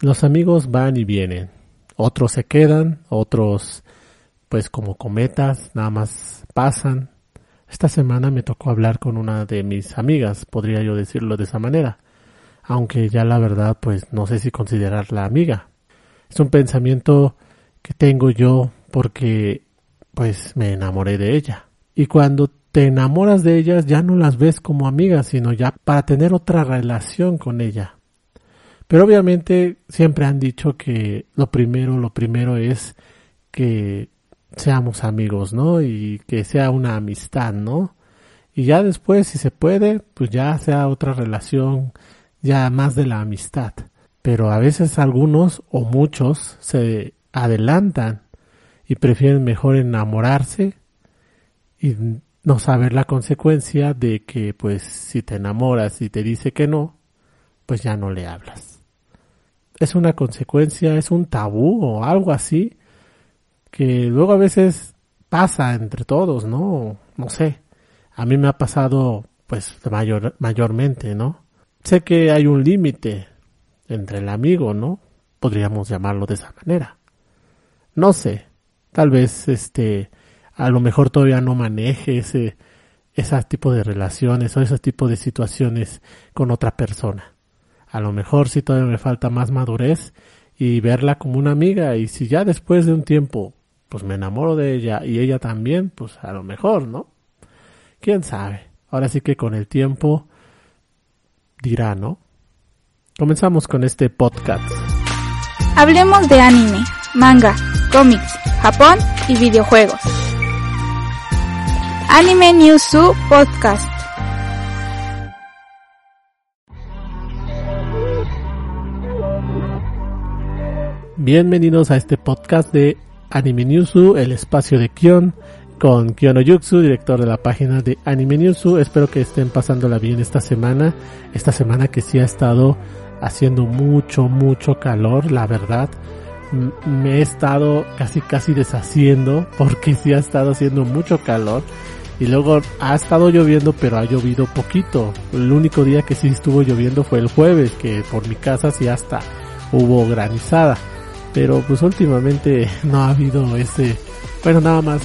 Los amigos van y vienen. Otros se quedan, otros pues como cometas, nada más pasan. Esta semana me tocó hablar con una de mis amigas, podría yo decirlo de esa manera. Aunque ya la verdad pues no sé si considerarla amiga. Es un pensamiento que tengo yo porque pues me enamoré de ella. Y cuando te enamoras de ellas ya no las ves como amigas, sino ya para tener otra relación con ella. Pero obviamente siempre han dicho que lo primero, lo primero es que seamos amigos, ¿no? Y que sea una amistad, ¿no? Y ya después, si se puede, pues ya sea otra relación, ya más de la amistad. Pero a veces algunos o muchos se adelantan y prefieren mejor enamorarse y no saber la consecuencia de que pues si te enamoras y te dice que no, pues ya no le hablas es una consecuencia, es un tabú o algo así que luego a veces pasa entre todos, ¿no? No sé. A mí me ha pasado pues mayor, mayormente, ¿no? Sé que hay un límite entre el amigo, ¿no? Podríamos llamarlo de esa manera. No sé. Tal vez este a lo mejor todavía no maneje ese ese tipo de relaciones o ese tipo de situaciones con otra persona. A lo mejor sí todavía me falta más madurez y verla como una amiga y si ya después de un tiempo pues me enamoro de ella y ella también, pues a lo mejor, ¿no? ¿Quién sabe? Ahora sí que con el tiempo dirá, ¿no? Comenzamos con este podcast. Hablemos de anime, manga, cómics, Japón y videojuegos. Anime News Podcast. Bienvenidos a este podcast de Anime Newsu, el espacio de Kion, con Kion Oyutsu, director de la página de Anime Newsu. Espero que estén pasándola bien esta semana. Esta semana que sí ha estado haciendo mucho, mucho calor, la verdad. Me he estado casi, casi deshaciendo porque sí ha estado haciendo mucho calor. Y luego ha estado lloviendo, pero ha llovido poquito. El único día que sí estuvo lloviendo fue el jueves, que por mi casa sí hasta hubo granizada pero pues últimamente no ha habido ese, bueno nada más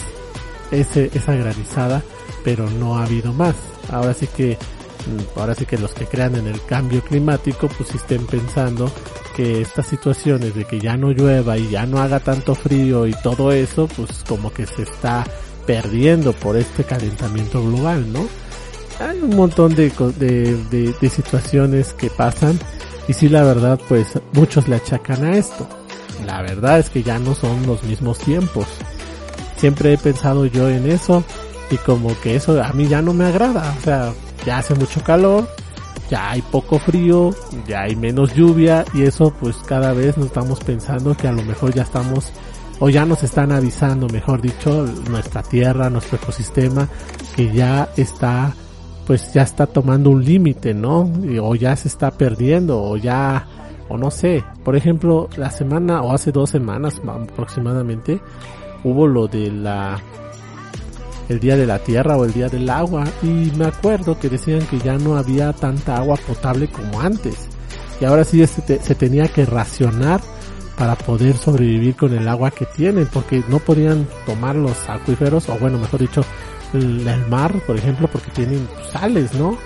ese, esa granizada, pero no ha habido más. Ahora sí que, mm, ahora sí que los que crean en el cambio climático pues estén pensando que estas situaciones de que ya no llueva y ya no haga tanto frío y todo eso pues como que se está perdiendo por este calentamiento global, ¿no? Hay un montón de, de, de, de situaciones que pasan y sí la verdad pues muchos le achacan a esto la verdad es que ya no son los mismos tiempos. Siempre he pensado yo en eso y como que eso a mí ya no me agrada. O sea, ya hace mucho calor, ya hay poco frío, ya hay menos lluvia y eso pues cada vez nos estamos pensando que a lo mejor ya estamos o ya nos están avisando, mejor dicho, nuestra tierra, nuestro ecosistema que ya está pues ya está tomando un límite, ¿no? O ya se está perdiendo o ya o no sé, por ejemplo, la semana o hace dos semanas aproximadamente hubo lo de la el día de la tierra o el día del agua y me acuerdo que decían que ya no había tanta agua potable como antes y ahora sí se, se tenía que racionar para poder sobrevivir con el agua que tienen porque no podían tomar los acuíferos o bueno mejor dicho el mar por ejemplo porque tienen sales no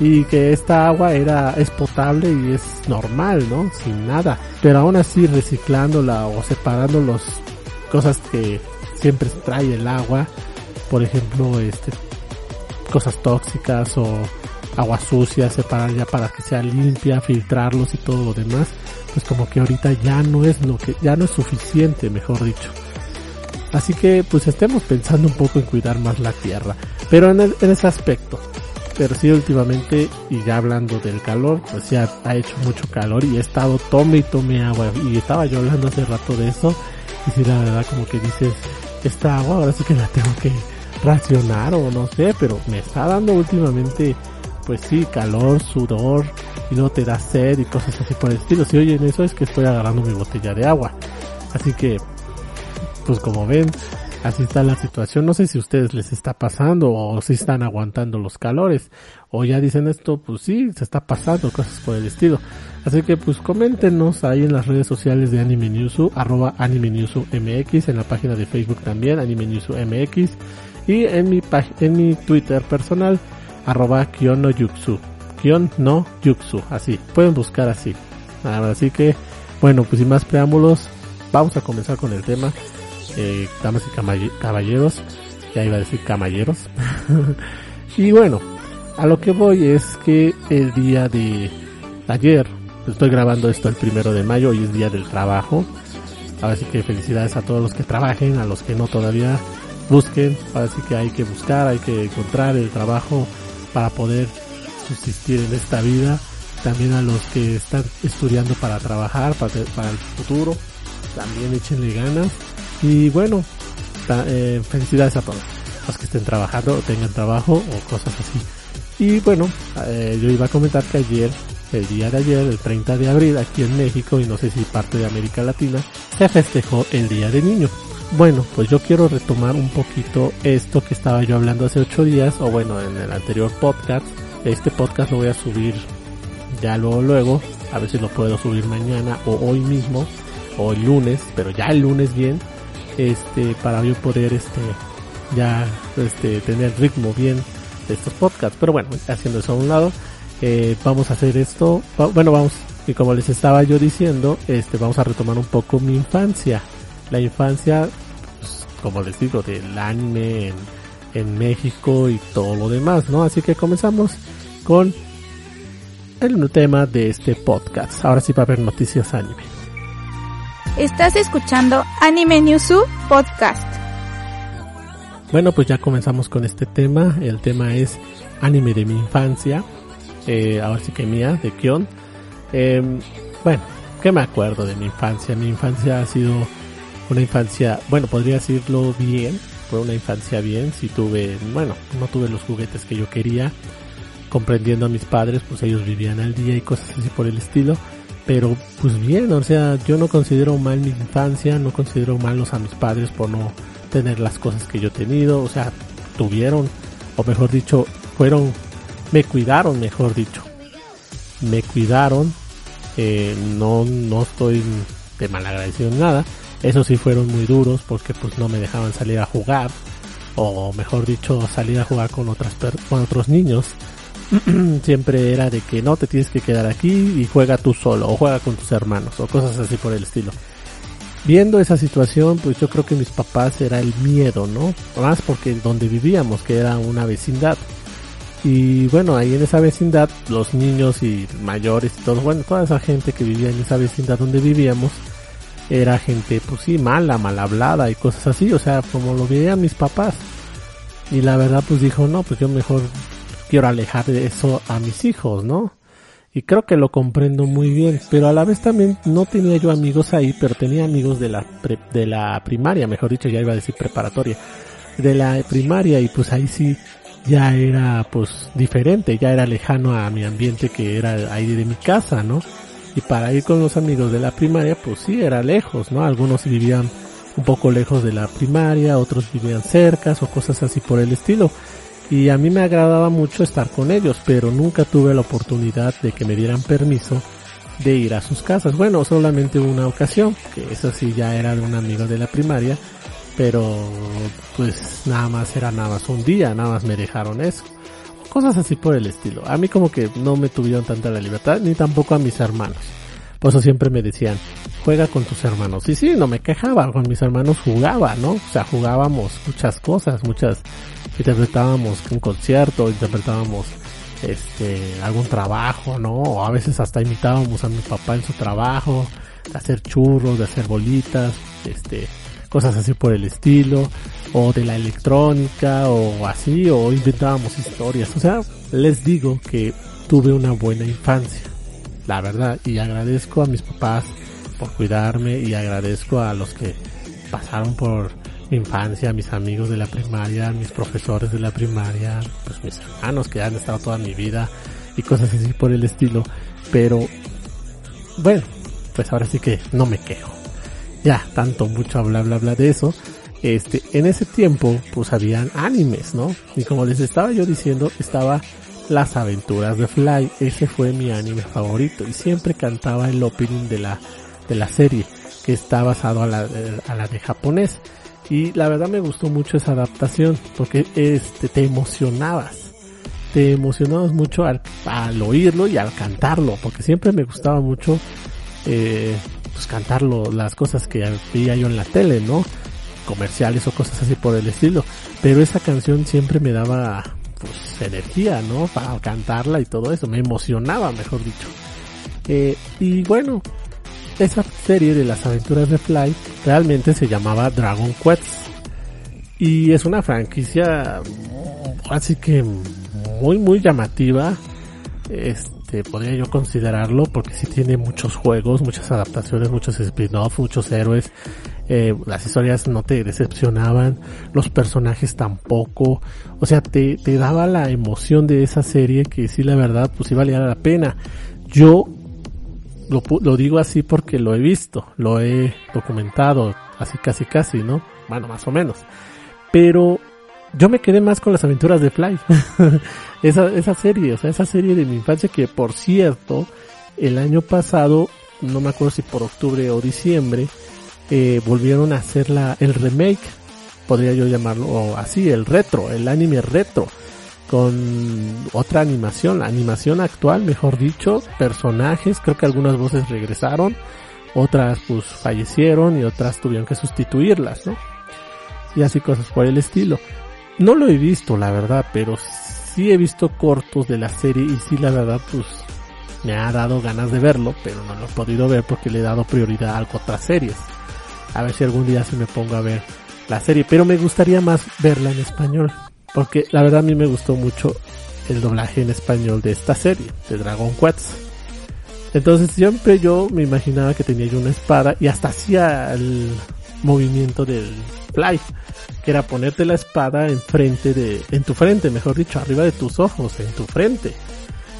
y que esta agua era es potable y es normal, ¿no? Sin nada. Pero aún así reciclándola o separando las cosas que siempre trae el agua, por ejemplo, este cosas tóxicas o agua sucia, separar ya para que sea limpia, filtrarlos y todo lo demás, pues como que ahorita ya no es lo que ya no es suficiente, mejor dicho. Así que pues estemos pensando un poco en cuidar más la tierra, pero en, en ese aspecto pero sí últimamente, y ya hablando del calor, pues ya ha hecho mucho calor y he estado tome y tome agua. Y estaba yo hablando hace rato de eso. Y sí, la verdad como que dices, esta agua ahora sí que la tengo que racionar o no sé, pero me está dando últimamente, pues sí, calor, sudor, y no te da sed y cosas así por el estilo. Si oyen eso es que estoy agarrando mi botella de agua. Así que, pues como ven, así está la situación. No sé si a ustedes les está pasando o si están aguantando los calores o ya dicen esto, pues sí, se está pasando cosas por el estilo. Así que pues coméntenos ahí en las redes sociales de Anime Newsu, arroba Anime Newsu MX, en la página de Facebook también, Anime Newsu MX, y en mi, en mi Twitter personal, arroba Kiono Yuxu, Kion no Yuxu, así, pueden buscar así. Así que, bueno, pues sin más preámbulos, vamos a comenzar con el tema eh, damas y caballeros, ya iba a decir caballeros. y bueno, a lo que voy es que el día de ayer, estoy grabando esto el primero de mayo, y es día del trabajo. Ahora sí que felicidades a todos los que trabajen, a los que no todavía busquen. Ahora sí que hay que buscar, hay que encontrar el trabajo para poder subsistir en esta vida. También a los que están estudiando para trabajar, para, para el futuro, también échenle ganas y bueno, eh, felicidades a todos los que estén trabajando, tengan trabajo o cosas así. Y bueno, eh, yo iba a comentar que ayer, el día de ayer, el 30 de abril, aquí en México y no sé si parte de América Latina, se festejó el Día de Niño. Bueno, pues yo quiero retomar un poquito esto que estaba yo hablando hace ocho días, o bueno, en el anterior podcast. Este podcast lo voy a subir ya luego, luego, a ver si lo puedo subir mañana o hoy mismo, o el lunes, pero ya el lunes bien este para yo poder este ya este tener ritmo bien de estos podcasts. Pero bueno haciendo eso a un lado eh, vamos a hacer esto. Bueno vamos y como les estaba yo diciendo este vamos a retomar un poco mi infancia. La infancia pues, como les digo del anime en, México y todo lo demás no así que comenzamos con el tema de este podcast. Ahora sí va a haber noticias anime Estás escuchando Anime Newsu Podcast. Bueno, pues ya comenzamos con este tema. El tema es anime de mi infancia. Eh, ahora sí que mía, de Kion. Em, bueno, ¿qué me acuerdo de mi infancia? Mi infancia ha sido una infancia, bueno, podría decirlo bien. Fue una infancia bien. Si tuve, bueno, no tuve los juguetes que yo quería. Comprendiendo a mis padres, pues ellos vivían al día y cosas así por el estilo pero pues bien, o sea, yo no considero mal mi infancia, no considero malos a mis padres por no tener las cosas que yo he tenido, o sea, tuvieron, o mejor dicho, fueron, me cuidaron, mejor dicho, me cuidaron, eh, no, no estoy de mal agradecido en nada, eso sí fueron muy duros porque pues no me dejaban salir a jugar, o mejor dicho, salir a jugar con otras, con otros niños, siempre era de que no te tienes que quedar aquí y juega tú solo o juega con tus hermanos o cosas así por el estilo. Viendo esa situación, pues yo creo que mis papás era el miedo, ¿no? Más porque donde vivíamos, que era una vecindad. Y bueno, ahí en esa vecindad, los niños y mayores y todos, bueno, toda esa gente que vivía en esa vecindad donde vivíamos, era gente, pues sí, mala, mal hablada y cosas así, o sea, como lo veían mis papás. Y la verdad, pues dijo, no, pues yo mejor quiero alejar de eso a mis hijos, ¿no? Y creo que lo comprendo muy bien, pero a la vez también no tenía yo amigos ahí, pero tenía amigos de la de la primaria, mejor dicho, ya iba a decir preparatoria, de la primaria y pues ahí sí ya era pues diferente, ya era lejano a mi ambiente que era ahí de mi casa, ¿no? Y para ir con los amigos de la primaria pues sí era lejos, ¿no? Algunos vivían un poco lejos de la primaria, otros vivían cerca o cosas así por el estilo y a mí me agradaba mucho estar con ellos, pero nunca tuve la oportunidad de que me dieran permiso de ir a sus casas. Bueno, solamente una ocasión, que eso sí ya era de un amigo de la primaria, pero pues nada más era nada más un día, nada más me dejaron eso. Cosas así por el estilo. A mí como que no me tuvieron tanta la libertad, ni tampoco a mis hermanos. Por eso siempre me decían, juega con tus hermanos. Y sí, no me quejaba, con mis hermanos jugaba, ¿no? O sea, jugábamos muchas cosas, muchas, interpretábamos un concierto, interpretábamos este, algún trabajo, ¿no? O a veces hasta imitábamos a mi papá en su trabajo, de hacer churros, de hacer bolitas, este, cosas así por el estilo, o de la electrónica, o así, o inventábamos historias, o sea, les digo que tuve una buena infancia, la verdad, y agradezco a mis papás por cuidarme y agradezco a los que pasaron por infancia, mis amigos de la primaria, mis profesores de la primaria, pues mis hermanos que han estado toda mi vida y cosas así por el estilo, pero bueno, pues ahora sí que no me quejo. Ya, tanto, mucho bla bla bla de eso. Este, en ese tiempo, pues habían animes, ¿no? Y como les estaba yo diciendo, estaba Las aventuras de Fly. Ese fue mi anime favorito. Y siempre cantaba el opening de la, de la serie, que está basado a la, a la de japonés. Y la verdad me gustó mucho esa adaptación, porque este, te emocionabas te emocionabas mucho al, al, oírlo y al cantarlo, porque siempre me gustaba mucho eh, pues cantarlo, las cosas que veía yo en la tele, ¿no? Comerciales o cosas así por el estilo. Pero esa canción siempre me daba pues energía, ¿no? Para cantarla y todo eso, me emocionaba, mejor dicho. Eh, y bueno, esa serie de las aventuras de Fly realmente se llamaba Dragon Quest. Y es una franquicia así que muy muy llamativa. Este, podría yo considerarlo porque sí tiene muchos juegos, muchas adaptaciones, muchos spin-offs, muchos héroes. Eh, las historias no te decepcionaban, los personajes tampoco. O sea, te, te daba la emoción de esa serie que sí la verdad pues sí valía la pena. Yo lo, lo digo así porque lo he visto, lo he documentado, así casi casi, ¿no? Bueno, más o menos. Pero yo me quedé más con las aventuras de Fly. esa, esa serie, o sea, esa serie de mi infancia que por cierto, el año pasado, no me acuerdo si por octubre o diciembre, eh, volvieron a hacer la, el remake, podría yo llamarlo así, el retro, el anime retro, con otra animación, la animación actual, mejor dicho, personajes, creo que algunas voces regresaron, otras pues fallecieron y otras tuvieron que sustituirlas, ¿no? Y así cosas por el estilo. No lo he visto, la verdad, pero sí he visto cortos de la serie y sí, la verdad, pues me ha dado ganas de verlo, pero no lo he podido ver porque le he dado prioridad a otras series. A ver si algún día se me pongo a ver la serie, pero me gustaría más verla en español, porque la verdad a mí me gustó mucho el doblaje en español de esta serie, de Dragon Quest. Entonces siempre yo me imaginaba que tenía yo una espada y hasta hacía el movimiento del fly que era ponerte la espada enfrente de, en tu frente, mejor dicho, arriba de tus ojos, en tu frente.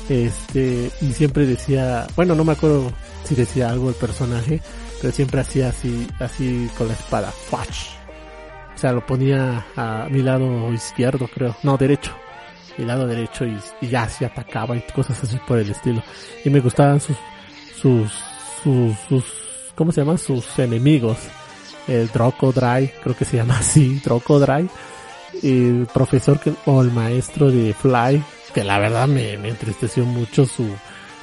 Este, y siempre decía, bueno, no me acuerdo si decía algo el personaje, pero siempre hacía así, así con la espada, ¡Fach! O sea, lo ponía a mi lado izquierdo, creo, no, derecho, mi lado derecho y, ya se atacaba y cosas así por el estilo. Y me gustaban sus, sus, sus, sus, ¿cómo se llaman? Sus enemigos. El Dry, creo que se llama así, Dry, el profesor que, o el maestro de Fly, que la verdad me, me entristeció mucho su,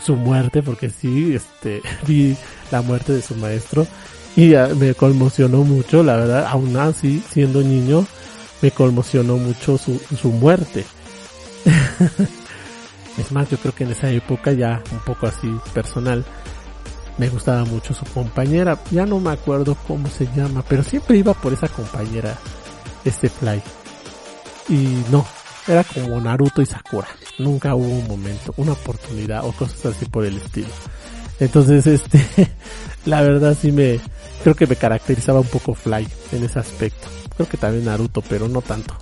su muerte, porque sí, este, vi la muerte de su maestro y me conmocionó mucho, la verdad, aún así, siendo niño, me conmocionó mucho su, su muerte. es más, yo creo que en esa época ya un poco así personal, me gustaba mucho su compañera, ya no me acuerdo cómo se llama, pero siempre iba por esa compañera, este Fly. Y no, era como Naruto y Sakura. Nunca hubo un momento, una oportunidad o cosas así por el estilo. Entonces, este, la verdad sí me, creo que me caracterizaba un poco Fly en ese aspecto. Creo que también Naruto, pero no tanto.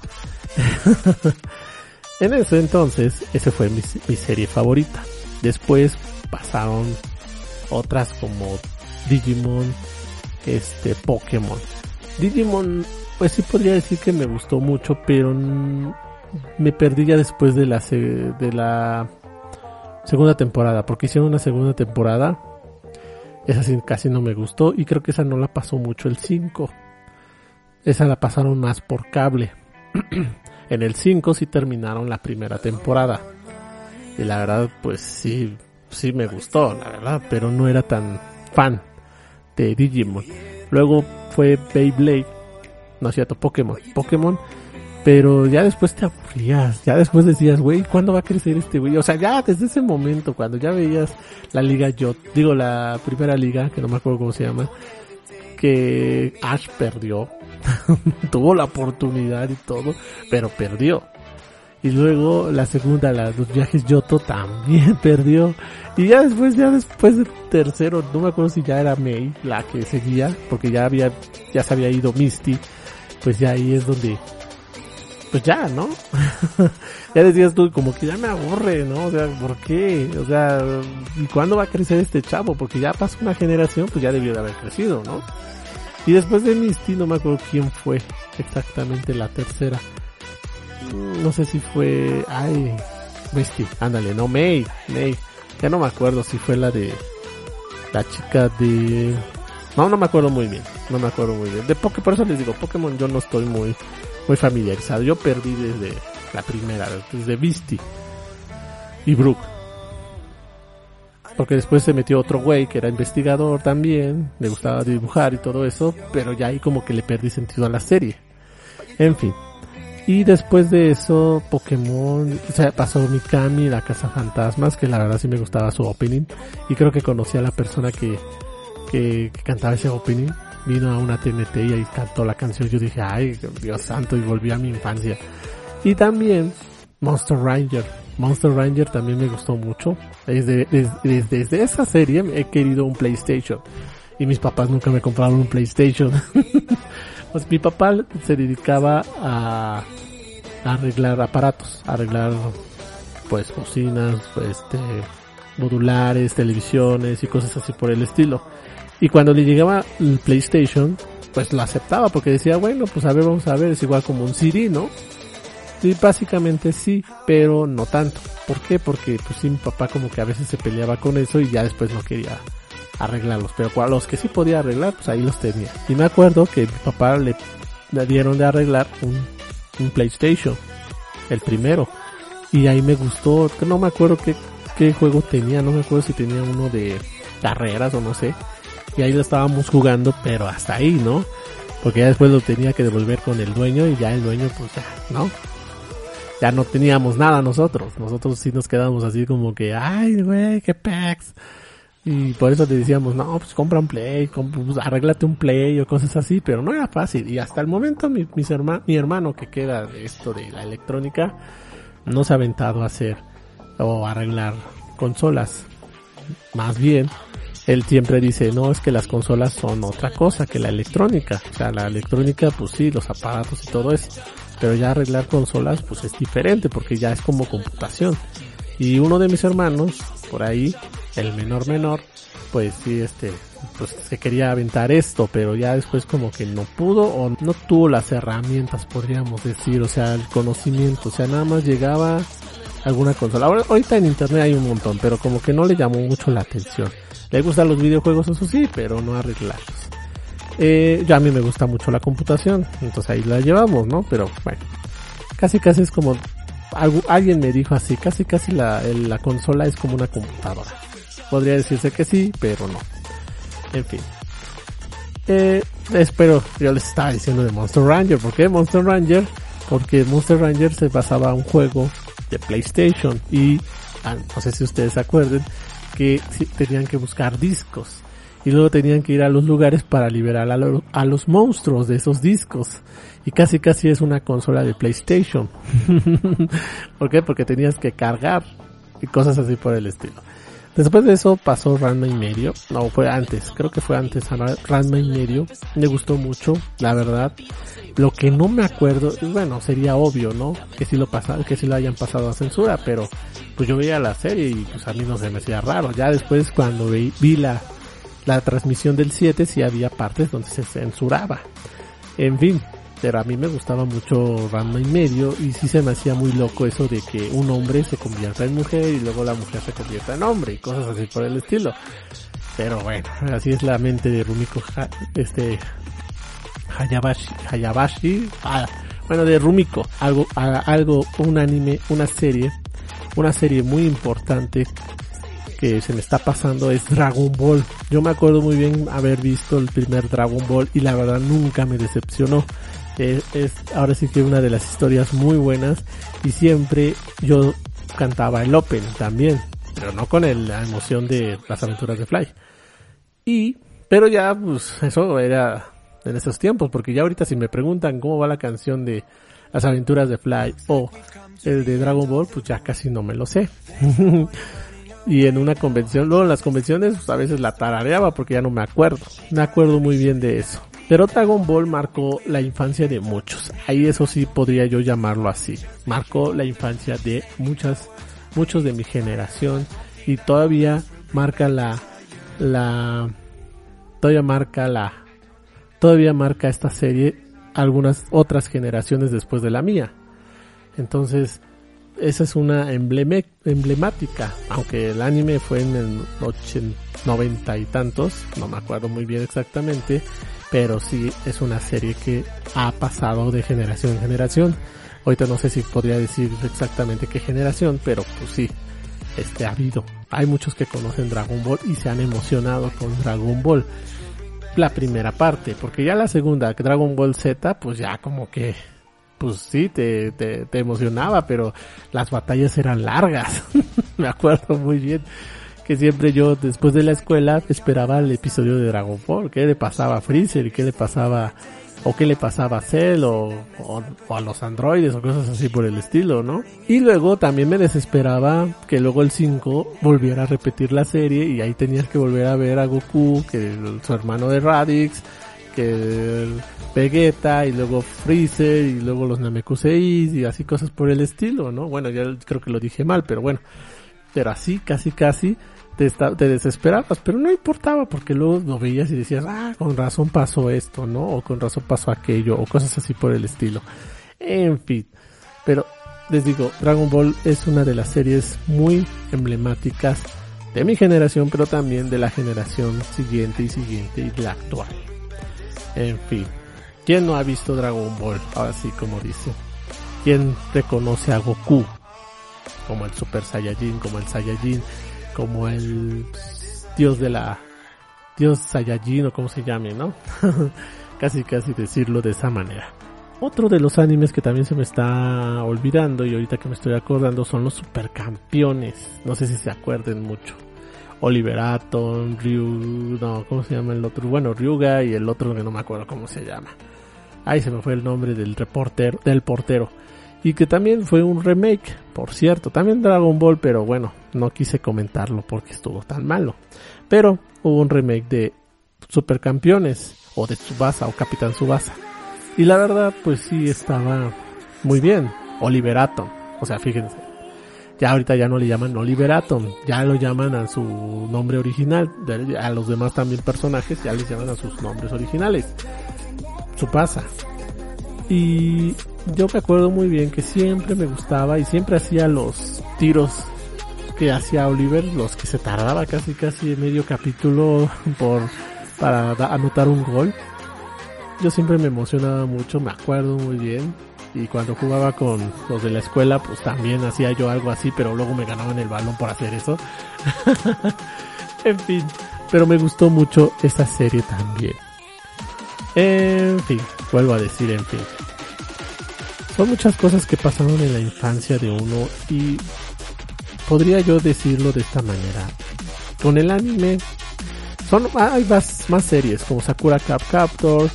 en ese entonces, ese fue mi, mi serie favorita. Después pasaron otras como Digimon, este Pokémon. Digimon, pues sí podría decir que me gustó mucho, pero me perdí ya después de la de la segunda temporada, porque hicieron una segunda temporada. Esa sí casi no me gustó y creo que esa no la pasó mucho el 5. Esa la pasaron más por cable. en el 5 sí terminaron la primera temporada. Y la verdad, pues sí, sí me gustó, la verdad, pero no era tan fan de Digimon. Luego fue Beyblade, no es cierto, Pokémon, Pokémon, pero ya después te aburrías, ya después decías, güey, ¿cuándo va a crecer este güey? O sea, ya desde ese momento, cuando ya veías la liga yo, digo la primera liga, que no me acuerdo cómo se llama, que Ash perdió, tuvo la oportunidad y todo, pero perdió. Y luego la segunda, la, los viajes Yoto, también perdió. Y ya después, ya después del tercero, no me acuerdo si ya era May la que seguía, porque ya había, ya se había ido Misty. Pues ya ahí es donde, pues ya, ¿no? ya decías tú, como que ya me aburre, ¿no? O sea, ¿por qué? O sea, ¿y cuándo va a crecer este chavo? Porque ya pasó una generación, pues ya debió de haber crecido, ¿no? Y después de Misty, no me acuerdo quién fue exactamente la tercera. Mm, no sé si fue, ay, Misty, ándale, no, May, May. Ya no me acuerdo si fue la de la chica de no, no me acuerdo muy bien. No me acuerdo muy bien. De Pokémon, por eso les digo, Pokémon yo no estoy muy, muy familiarizado. Yo perdí desde la primera, desde Misty y Brook. Porque después se metió otro güey que era investigador también, le gustaba dibujar y todo eso, pero ya ahí como que le perdí sentido a la serie. En fin. Y después de eso, Pokémon, o sea, pasó Mikami, la Casa Fantasmas, que la verdad sí me gustaba su opening. Y creo que conocí a la persona que, que, que cantaba ese opening. Vino a una TNT y ahí cantó la canción. Yo dije, ay, Dios santo, y volví a mi infancia. Y también Monster Ranger. Monster Ranger también me gustó mucho. Desde, desde, desde esa serie he querido un PlayStation. Y mis papás nunca me compraron un PlayStation. pues mi papá se dedicaba a, a arreglar aparatos, a arreglar pues bocinas, pues, este, modulares, televisiones y cosas así por el estilo. Y cuando le llegaba el PlayStation, pues lo aceptaba porque decía, bueno, pues a ver, vamos a ver, es igual como un CD, ¿no? Sí, básicamente sí, pero no tanto. ¿Por qué? Porque pues sí, mi papá como que a veces se peleaba con eso y ya después no quería arreglarlos. Pero los que sí podía arreglar, pues ahí los tenía. Y me acuerdo que mi papá le, le dieron de arreglar un, un PlayStation. El primero. Y ahí me gustó, no me acuerdo qué, qué juego tenía, no me acuerdo si tenía uno de carreras o no sé. Y ahí lo estábamos jugando, pero hasta ahí, ¿no? Porque ya después lo tenía que devolver con el dueño y ya el dueño pues ya, ¿no? Ya no teníamos nada nosotros. Nosotros sí nos quedamos así como que, ay, güey, qué pex. Y por eso te decíamos, no, pues compra un play, pues, arréglate un play o cosas así, pero no era fácil. Y hasta el momento mi, mis mi hermano que queda de esto de la electrónica, no se ha aventado a hacer o arreglar consolas. Más bien, él siempre dice, no, es que las consolas son otra cosa que la electrónica. O sea, la electrónica, pues sí, los aparatos y todo eso. Pero ya arreglar consolas, pues es diferente porque ya es como computación. Y uno de mis hermanos, por ahí, el menor menor, pues sí, este, pues se quería aventar esto, pero ya después como que no pudo o no tuvo las herramientas, podríamos decir, o sea, el conocimiento, o sea, nada más llegaba alguna consola. Ahora, ahorita en internet hay un montón, pero como que no le llamó mucho la atención. Le gustan los videojuegos, eso sí, pero no arreglarlos. Eh, ya a mí me gusta mucho la computación, entonces ahí la llevamos, ¿no? Pero bueno, casi casi es como, alguien me dijo así, casi casi la, la consola es como una computadora. Podría decirse que sí, pero no. En fin. Eh, espero, yo les estaba diciendo de Monster Ranger. ¿Por qué Monster Ranger? Porque Monster Ranger se basaba en un juego de PlayStation y ah, no sé si ustedes se acuerden que tenían que buscar discos y luego tenían que ir a los lugares para liberar a, los monstruos de esos discos y casi casi es una consola de PlayStation. ¿Por qué? Porque tenías que cargar y cosas así por el estilo. Después de eso pasó Ranma y medio, no fue antes, creo que fue antes Ranma y medio, me gustó mucho, la verdad. Lo que no me acuerdo, bueno, sería obvio, ¿no? Que si lo pasaron, que si lo hayan pasado a censura, pero pues yo veía la serie y pues a mí no se me hacía raro. Ya después cuando vi, la, la transmisión del 7 sí había partes donde se censuraba. En fin, pero a mí me gustaba mucho Ranma y medio y sí se me hacía muy loco eso de que un hombre se convierta en mujer y luego la mujer se convierta en hombre y cosas así por el estilo. Pero bueno, así es la mente de Rumiko, este, Hayabashi, Hayabashi, ah, bueno, de Rumiko, algo, algo, un anime, una serie una serie muy importante que se me está pasando es Dragon Ball. Yo me acuerdo muy bien haber visto el primer Dragon Ball y la verdad nunca me decepcionó. Es, ahora sí que una de las historias muy buenas y siempre yo cantaba el Open también, pero no con la emoción de las aventuras de Fly. Y, pero ya pues eso era en esos tiempos, porque ya ahorita si me preguntan cómo va la canción de las aventuras de Fly o el de Dragon Ball, pues ya casi no me lo sé. y en una convención, luego en las convenciones pues, a veces la tarareaba porque ya no me acuerdo. Me acuerdo muy bien de eso. Pero Dragon Ball marcó la infancia de muchos. Ahí eso sí podría yo llamarlo así. Marcó la infancia de muchas, muchos de mi generación y todavía marca la, la, todavía marca la, todavía marca esta serie algunas otras generaciones después de la mía. Entonces, esa es una emblemática, aunque el anime fue en el 90 y tantos, no me acuerdo muy bien exactamente, pero sí es una serie que ha pasado de generación en generación. Ahorita no sé si podría decir exactamente qué generación, pero pues sí, este ha habido. Hay muchos que conocen Dragon Ball y se han emocionado con Dragon Ball. La primera parte, porque ya la segunda, Dragon Ball Z, pues ya como que, pues sí, te, te, te emocionaba, pero las batallas eran largas. Me acuerdo muy bien que siempre yo después de la escuela esperaba el episodio de Dragon Ball, qué le pasaba a Freezer qué le pasaba o qué le pasaba a Cell o, a los androides o cosas así por el estilo, ¿no? Y luego también me desesperaba que luego el 5 volviera a repetir la serie y ahí tenías que volver a ver a Goku, que su hermano de Radix, que Vegeta y luego Freezer y luego los Namekuseis y así cosas por el estilo, ¿no? Bueno, ya creo que lo dije mal, pero bueno. Pero así, casi, casi, te, desesperabas, pero no importaba porque luego lo veías y decías, ah, con razón pasó esto, ¿no? O con razón pasó aquello, o cosas así por el estilo. En fin, pero les digo, Dragon Ball es una de las series muy emblemáticas de mi generación, pero también de la generación siguiente y siguiente y la actual. En fin, ¿quién no ha visto Dragon Ball? Ahora sí, como dice. ¿Quién reconoce a Goku? Como el Super Saiyajin, como el Saiyajin como el dios de la dios Saiyajin o como se llame, ¿no? casi casi decirlo de esa manera. Otro de los animes que también se me está olvidando y ahorita que me estoy acordando son los supercampeones. No sé si se acuerden mucho. Oliver Atom, Ryu, no, ¿cómo se llama el otro? Bueno, Ryuga y el otro que no me acuerdo cómo se llama. Ahí se me fue el nombre del reportero, del portero y que también fue un remake, por cierto, también Dragon Ball, pero bueno, no quise comentarlo porque estuvo tan malo. Pero hubo un remake de Supercampeones o de Tsubasa o Capitán Tsubasa. Y la verdad, pues sí estaba muy bien. Oliver Atom, o sea, fíjense. Ya ahorita ya no le llaman Oliver Atom, ya lo llaman a su nombre original. A los demás también personajes ya les llaman a sus nombres originales. Tsubasa. Y yo me acuerdo muy bien que siempre me gustaba y siempre hacía los tiros que hacía Oliver, los que se tardaba casi casi medio capítulo por para anotar un gol. Yo siempre me emocionaba mucho, me acuerdo muy bien. Y cuando jugaba con los de la escuela, pues también hacía yo algo así, pero luego me ganaban el balón por hacer eso. en fin, pero me gustó mucho esta serie también. En fin, vuelvo a decir en fin. Son muchas cosas que pasaron en la infancia de uno y podría yo decirlo de esta manera. Con el anime son hay más, más series como Sakura Cap Captor,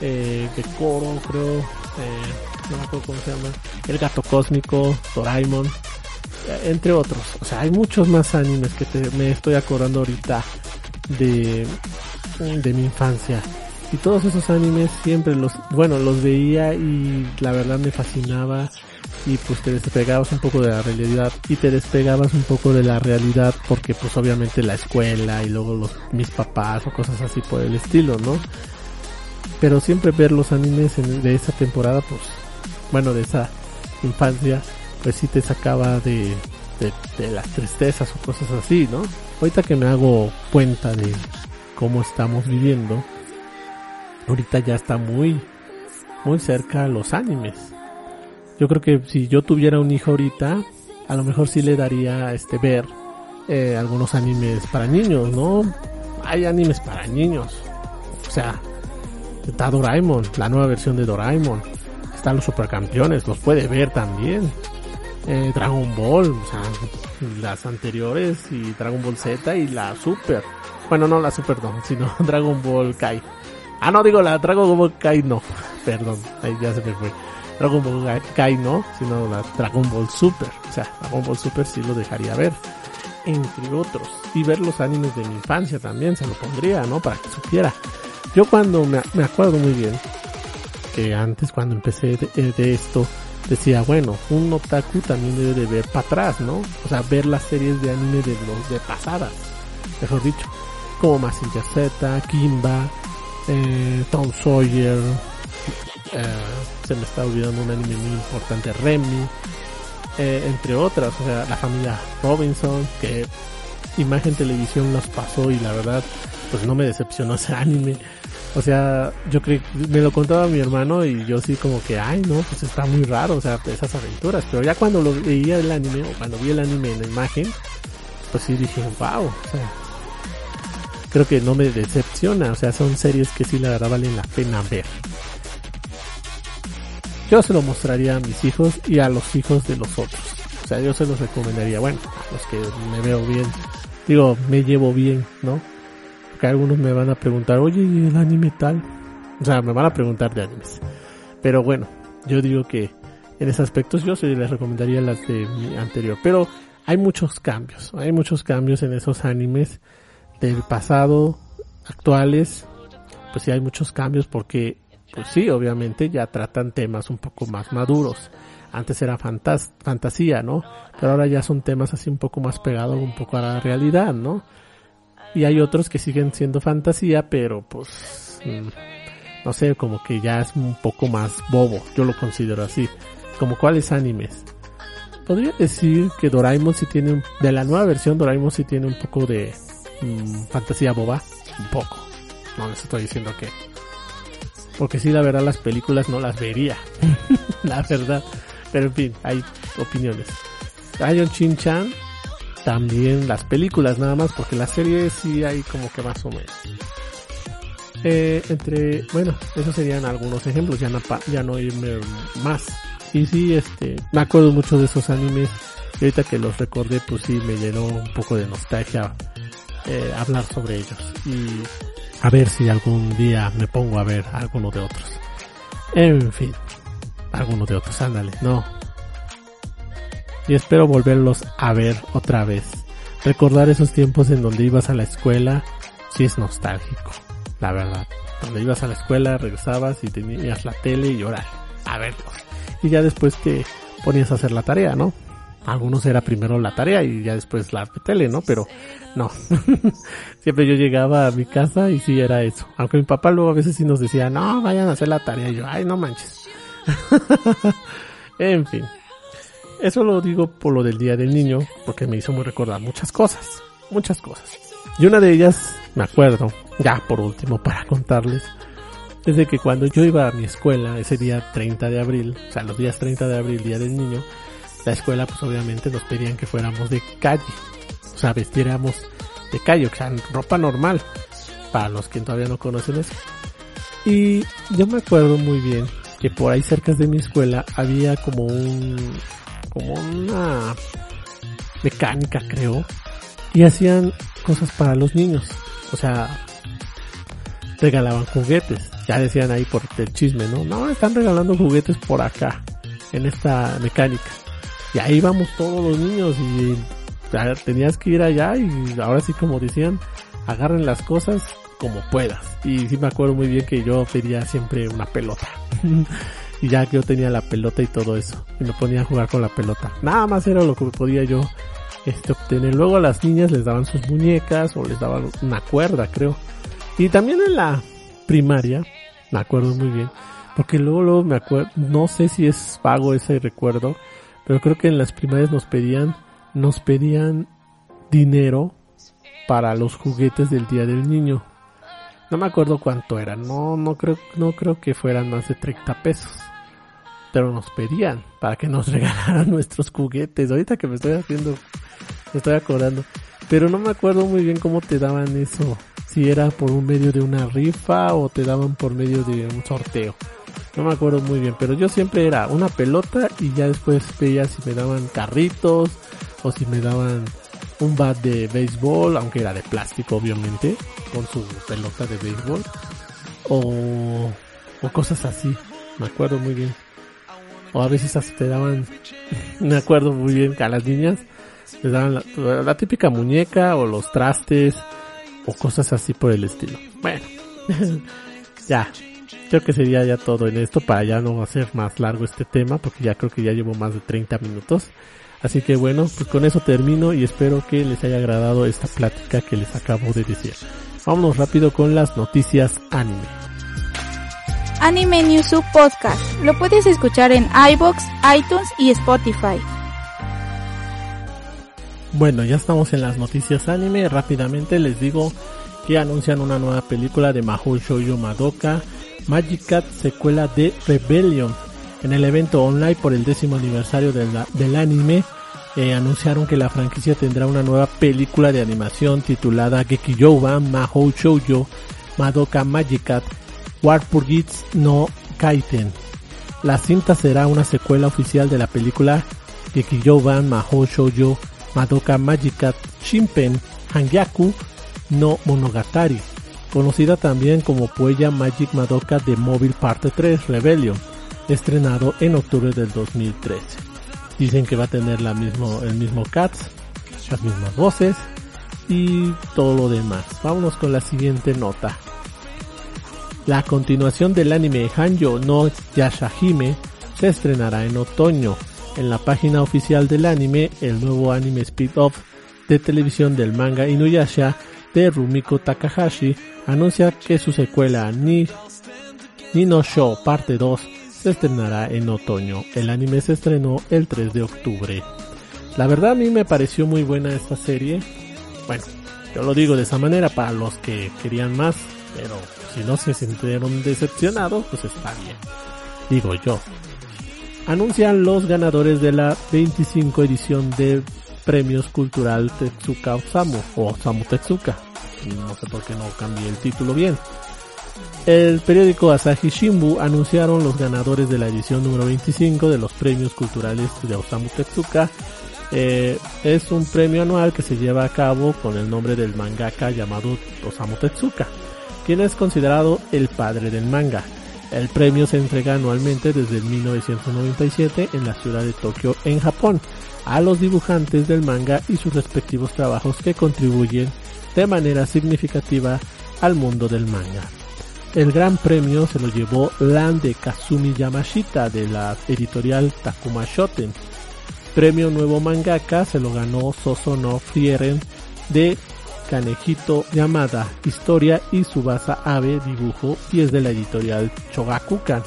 eh, Gekoro creo, eh, no me acuerdo cómo se llama, El Gato Cósmico, Doraemon, eh, entre otros. O sea, hay muchos más animes que me estoy acordando ahorita de, de mi infancia. Y todos esos animes siempre los, bueno, los veía y la verdad me fascinaba y pues te despegabas un poco de la realidad y te despegabas un poco de la realidad porque pues obviamente la escuela y luego los, mis papás o cosas así por el estilo, ¿no? Pero siempre ver los animes de esa temporada, pues, bueno, de esa infancia, pues sí te sacaba de, de, de las tristezas o cosas así, ¿no? Ahorita que me hago cuenta de cómo estamos viviendo, ahorita ya está muy, muy cerca los animes. Yo creo que si yo tuviera un hijo ahorita, a lo mejor sí le daría este ver eh, algunos animes para niños, ¿no? Hay animes para niños. O sea, está Doraemon, la nueva versión de Doraemon. Están los supercampeones, los puede ver también. Eh, Dragon Ball, o sea, las anteriores y Dragon Ball Z y la Super. Bueno, no la Super no, sino Dragon Ball Kai. Ah, no, digo la Dragon Ball Kai, no. Perdón, ahí ya se me fue. Dragon Ball Kai no, sino la Dragon Ball Super. O sea, Dragon Ball Super sí lo dejaría ver. Entre otros. Y ver los animes de mi infancia también se lo pondría, ¿no? Para que supiera. Yo cuando me, me acuerdo muy bien que antes cuando empecé de, de esto, decía, bueno, un otaku también debe de ver para atrás, ¿no? O sea, ver las series de anime de los de pasadas, mejor dicho, como Massinger Z, Kimba, eh, Tom Sawyer, eh, se me está olvidando un anime muy importante, Remy, eh, entre otras, o sea, la familia Robinson, que Imagen Televisión los pasó y la verdad, pues no me decepcionó ese anime. O sea, yo creo me lo contaba mi hermano y yo sí como que, ay no, pues está muy raro, o sea, esas aventuras. Pero ya cuando lo veía el anime, o cuando vi el anime en la imagen, pues sí dije, wow, o sea, creo que no me decepciona, o sea, son series que sí la verdad valen la pena ver. Yo se lo mostraría a mis hijos y a los hijos de los otros. O sea, yo se los recomendaría, bueno, los que me veo bien, digo, me llevo bien, ¿no? Porque algunos me van a preguntar, oye, ¿y el anime tal? O sea, me van a preguntar de animes. Pero bueno, yo digo que en ese aspecto yo sí les recomendaría las de mi anterior. Pero hay muchos cambios, hay muchos cambios en esos animes del pasado, actuales. Pues sí hay muchos cambios porque, pues sí, obviamente ya tratan temas un poco más maduros. Antes era fantas fantasía, ¿no? Pero ahora ya son temas así un poco más pegados un poco a la realidad, ¿no? Y hay otros que siguen siendo fantasía, pero pues, mm, no sé, como que ya es un poco más bobo, yo lo considero así. Como cuáles animes. Podría decir que Doraemon sí tiene, de la nueva versión Doraemon sí tiene un poco de mmm, fantasía boba. Un poco. No les estoy diciendo que. Porque sí, la verdad, las películas no las vería. la verdad. Pero en fin, hay opiniones. Rayon Chin-chan también las películas nada más, porque las series sí hay como que más o menos. Eh, entre, bueno, esos serían algunos ejemplos, ya no, ya no irme más. Y sí, este, me acuerdo mucho de esos animes, y ahorita que los recordé, pues sí, me llenó un poco de nostalgia eh, hablar sobre ellos. Y a ver si algún día me pongo a ver alguno de otros. En fin, alguno de otros, ándale, no, y espero volverlos a ver otra vez. Recordar esos tiempos en donde ibas a la escuela, sí es nostálgico, la verdad. Donde ibas a la escuela, regresabas y tenías la tele y órale, a verlos. Y ya después que ponías a hacer la tarea, ¿no? Algunos era primero la tarea y ya después la tele, ¿no? Pero no. Siempre yo llegaba a mi casa y sí era eso. Aunque mi papá luego a veces sí nos decía, no, vayan a hacer la tarea. Y yo, ay, no manches. en fin. Eso lo digo por lo del Día del Niño, porque me hizo muy recordar muchas cosas, muchas cosas. Y una de ellas, me acuerdo, ya por último para contarles, desde que cuando yo iba a mi escuela, ese día 30 de abril, o sea, los días 30 de abril, Día del Niño, la escuela pues obviamente nos pedían que fuéramos de calle, o sea, vestiéramos de calle, o sea, ropa normal, para los que todavía no conocen eso. Y yo me acuerdo muy bien que por ahí cerca de mi escuela había como un como una mecánica, creo, y hacían cosas para los niños. O sea, regalaban juguetes. Ya decían ahí por el chisme, ¿no? No, están regalando juguetes por acá, en esta mecánica. Y ahí vamos todos los niños y ya tenías que ir allá y ahora sí como decían, agarren las cosas como puedas. Y sí me acuerdo muy bien que yo pedía siempre una pelota. y ya yo tenía la pelota y todo eso. Y me ponía a jugar con la pelota. Nada más era lo que podía yo este, obtener. Luego a las niñas les daban sus muñecas o les daban una cuerda, creo. Y también en la primaria, me acuerdo muy bien. Porque luego, luego me acuerdo, no sé si es vago ese recuerdo, pero creo que en las primarias nos pedían, nos pedían dinero para los juguetes del día del niño. No me acuerdo cuánto era, no, no creo, no creo que fueran más de 30 pesos pero nos pedían para que nos regalaran nuestros juguetes. Ahorita que me estoy haciendo, me estoy acordando. Pero no me acuerdo muy bien cómo te daban eso. Si era por un medio de una rifa o te daban por medio de un sorteo. No me acuerdo muy bien, pero yo siempre era una pelota y ya después veía si me daban carritos o si me daban un bat de béisbol, aunque era de plástico obviamente, con su pelota de béisbol o, o cosas así. Me acuerdo muy bien. o a veces hasta te daban, me acuerdo muy bien que a las niñas les daban la, la típica muñeca o los trastes o cosas así por el estilo. Bueno, ya, creo que sería ya todo en esto para ya no hacer más largo este tema porque ya creo que ya llevo más de 30 minutos. Así que bueno, pues con eso termino y espero que les haya agradado esta plática que les acabo de decir. Vámonos rápido con las noticias anime. Anime News Podcast. Lo puedes escuchar en iBox, iTunes y Spotify. Bueno, ya estamos en las noticias anime. Rápidamente les digo que anuncian una nueva película de Mahou Shoujo Madoka, Magic Cat secuela de Rebellion. En el evento online por el décimo aniversario del, anime, eh, anunciaron que la franquicia tendrá una nueva película de animación titulada Gekiyouba Mahou Shoujo Madoka Magic Cat Warpurgits no Kaiten. La cinta será una secuela oficial de la película Gekiyouban Mahou Shoujo Madoka Magica Shimpen Hangyaku no Monogatari, conocida también como Puella Magic Madoka de Mobile Parte 3 Rebellion, estrenado en octubre del 2013. Dicen que va a tener la mismo, el mismo cats, las mismas voces y todo lo demás. Vámonos con la siguiente nota. La continuación del anime Hanjo no Yashahime se estrenará en otoño en la página oficial del anime, el nuevo anime speed-off de televisión del manga Inuyasha de Rumiko Takahashi anuncia que su secuela Ni, no Show parte 2 se estrenará en otoño. El anime se estrenó el 3 de octubre. La verdad a mí me pareció muy buena esta serie. Bueno, yo lo digo de esa manera para los que querían más, pero si no se sintieron decepcionados, pues está bien. Digo yo anuncian los ganadores de la 25 edición de Premios Cultural Tetsuka Osamu o Osamu Tetsuka. No sé por qué no cambié el título bien. El periódico Asahi Shimbu anunciaron los ganadores de la edición número 25 de los premios culturales de Osamu Tetsuka. Eh, es un premio anual que se lleva a cabo con el nombre del mangaka llamado Osamu Tetsuka, quien es considerado el padre del manga. El premio se entrega anualmente desde 1997 en la ciudad de Tokio, en Japón, a los dibujantes del manga y sus respectivos trabajos que contribuyen de manera significativa al mundo del manga. El gran premio se lo llevó Land de Kazumi Yamashita de la editorial Takuma Shoten. Premio Nuevo Mangaka se lo ganó Sosono Frieren de Kanejito Yamada, Historia y Subasa Abe, Dibujo, y es de la editorial Chogakukan.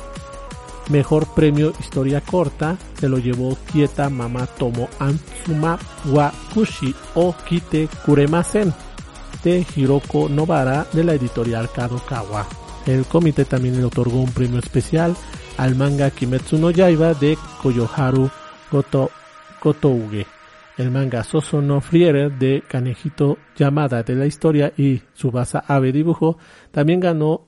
Mejor premio Historia Corta se lo llevó Kieta Mama Tomo Antsuma wa Kushi o Kite Kuremasen de Hiroko Nobara de la editorial Kadokawa. El comité también le otorgó un premio especial al manga Kimetsu no Yaiba de Koyoharu Goto, Gotouge el manga Soso no Friere de Kanejito Yamada de la historia y Subasa Abe dibujo también ganó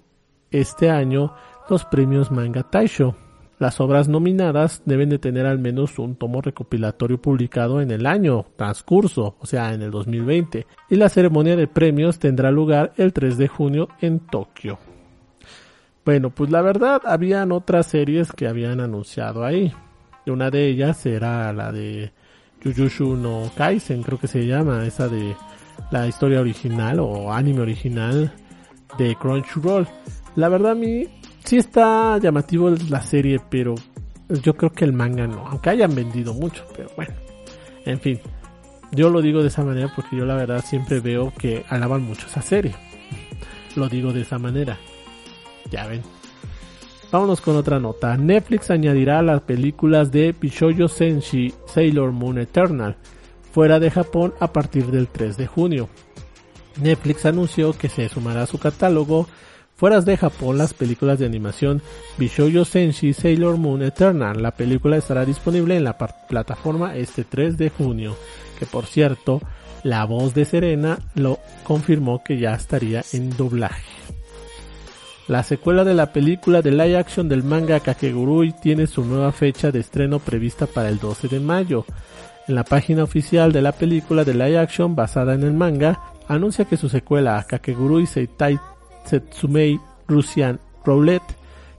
este año los premios Manga Taisho. Las obras nominadas deben de tener al menos un tomo recopilatorio publicado en el año transcurso, o sea, en el 2020, y la ceremonia de premios tendrá lugar el 3 de junio en Tokio. Bueno, pues la verdad, habían otras series que habían anunciado ahí. Una de ellas era la de Jujutsu no Kaisen, creo que se llama, esa de la historia original o anime original de Crunchyroll. La verdad a mí sí está llamativo la serie, pero yo creo que el manga no, aunque hayan vendido mucho, pero bueno, en fin. Yo lo digo de esa manera porque yo la verdad siempre veo que alaban mucho esa serie. Lo digo de esa manera. Ya ven. Vámonos con otra nota. Netflix añadirá las películas de Bishoyo Senshi Sailor Moon Eternal fuera de Japón a partir del 3 de junio. Netflix anunció que se sumará a su catálogo fuera de Japón las películas de animación Bishoyo Senshi Sailor Moon Eternal. La película estará disponible en la plataforma este 3 de junio, que por cierto, la voz de Serena lo confirmó que ya estaría en doblaje. La secuela de la película de live action del manga Kakegurui tiene su nueva fecha de estreno prevista para el 12 de mayo. En la página oficial de la película de live action basada en el manga, anuncia que su secuela Kakegurui Seitai Setsumei Russian Roulette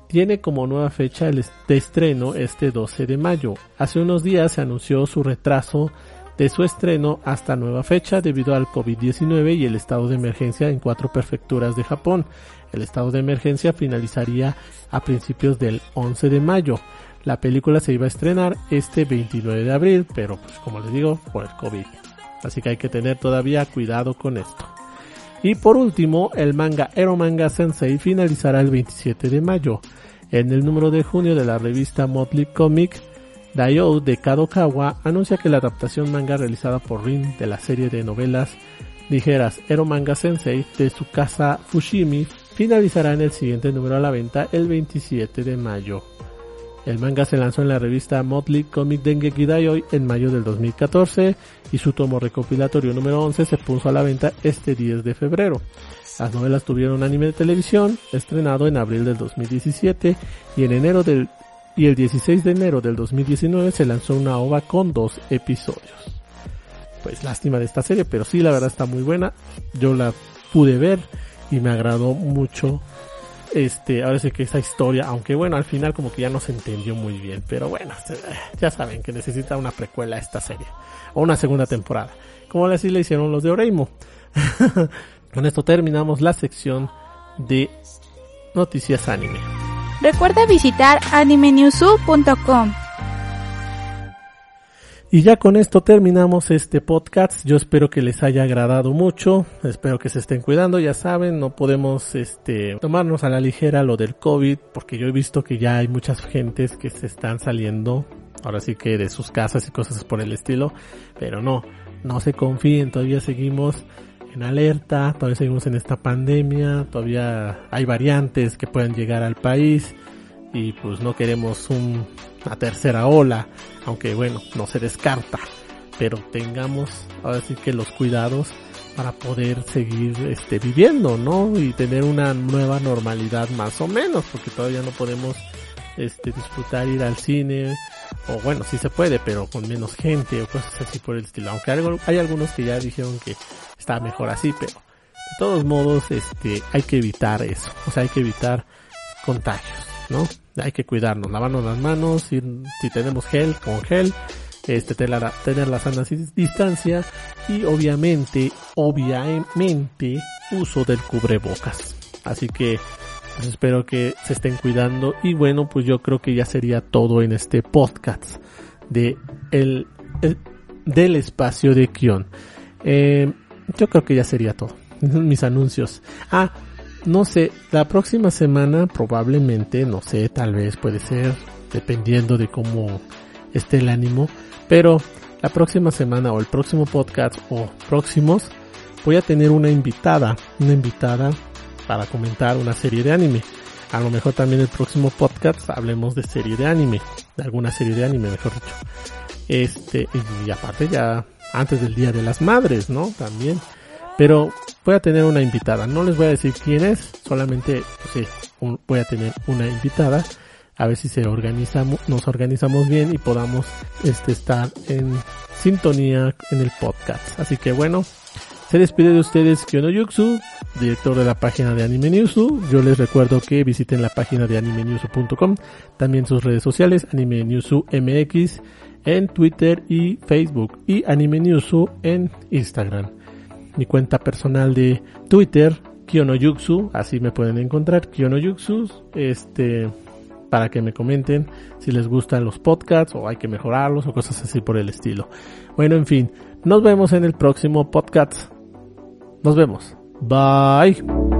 tiene como nueva fecha de estreno este 12 de mayo. Hace unos días se anunció su retraso de su estreno hasta nueva fecha debido al COVID-19 y el estado de emergencia en cuatro prefecturas de Japón. El estado de emergencia finalizaría a principios del 11 de mayo. La película se iba a estrenar este 29 de abril, pero pues como les digo, por el COVID. Así que hay que tener todavía cuidado con esto. Y por último, el manga Manga Sensei finalizará el 27 de mayo. En el número de junio de la revista Motley Comic, Dayo de Kadokawa anuncia que la adaptación manga realizada por Rin de la serie de novelas ligeras Manga Sensei de su casa Fushimi finalizará en el siguiente número a la venta el 27 de mayo. El manga se lanzó en la revista Motley Comic Dengeki Dayoi en mayo del 2014 y su tomo recopilatorio número 11 se puso a la venta este 10 de febrero. Las novelas tuvieron anime de televisión, estrenado en abril del 2017 y en enero del y el 16 de enero del 2019 se lanzó una ova con dos episodios. Pues lástima de esta serie, pero sí la verdad está muy buena. Yo la pude ver y me agradó mucho. Este, ahora sí que esa historia, aunque bueno, al final como que ya no se entendió muy bien, pero bueno, ya saben que necesita una precuela esta serie o una segunda temporada, como así le hicieron los de Oreimo. Con esto terminamos la sección de noticias anime. Recuerda visitar animenewsu.com. Y ya con esto terminamos este podcast. Yo espero que les haya agradado mucho. Espero que se estén cuidando. Ya saben, no podemos este, tomarnos a la ligera lo del COVID porque yo he visto que ya hay muchas gentes que se están saliendo. Ahora sí que de sus casas y cosas por el estilo. Pero no, no se confíen. Todavía seguimos en alerta, todavía seguimos en esta pandemia, todavía hay variantes que pueden llegar al país y pues no queremos una tercera ola, aunque bueno, no se descarta, pero tengamos ahora sí que los cuidados para poder seguir este viviendo, ¿no? Y tener una nueva normalidad más o menos, porque todavía no podemos este disfrutar ir al cine o bueno, sí se puede, pero con menos gente o cosas así por el estilo. Aunque hay, hay algunos que ya dijeron que está mejor así, pero de todos modos, este, hay que evitar eso. O sea, hay que evitar contagios, ¿no? Hay que cuidarnos, lavarnos las manos, si, tenemos gel, con gel, este, tener, tener la sana distancia y obviamente, obviamente, uso del cubrebocas. Así que, pues espero que se estén cuidando y bueno, pues yo creo que ya sería todo en este podcast de el, del espacio de Kion. Eh, yo creo que ya sería todo. Mis anuncios. Ah, no sé, la próxima semana probablemente, no sé, tal vez puede ser, dependiendo de cómo esté el ánimo, pero la próxima semana o el próximo podcast o próximos voy a tener una invitada, una invitada para comentar una serie de anime. A lo mejor también el próximo podcast hablemos de serie de anime, de alguna serie de anime, mejor dicho. Este, y aparte ya antes del Día de las Madres, ¿no? También. Pero voy a tener una invitada. No les voy a decir quién es, solamente pues, voy a tener una invitada. A ver si se organizamos, nos organizamos bien y podamos este, estar en sintonía en el podcast. Así que bueno, se despide de ustedes Kyono Yuxu, director de la página de Anime Newsu. Yo les recuerdo que visiten la página de animenewsu.com, también sus redes sociales, Anime Newsu MX en Twitter y Facebook y Anime Newsu en Instagram. Mi cuenta personal de Twitter, Kyonoyuxu, así me pueden encontrar, Kyonoyuxu, este, para que me comenten si les gustan los podcasts o hay que mejorarlos o cosas así por el estilo. Bueno, en fin, nos vemos en el próximo podcast. Nos vemos. Bye.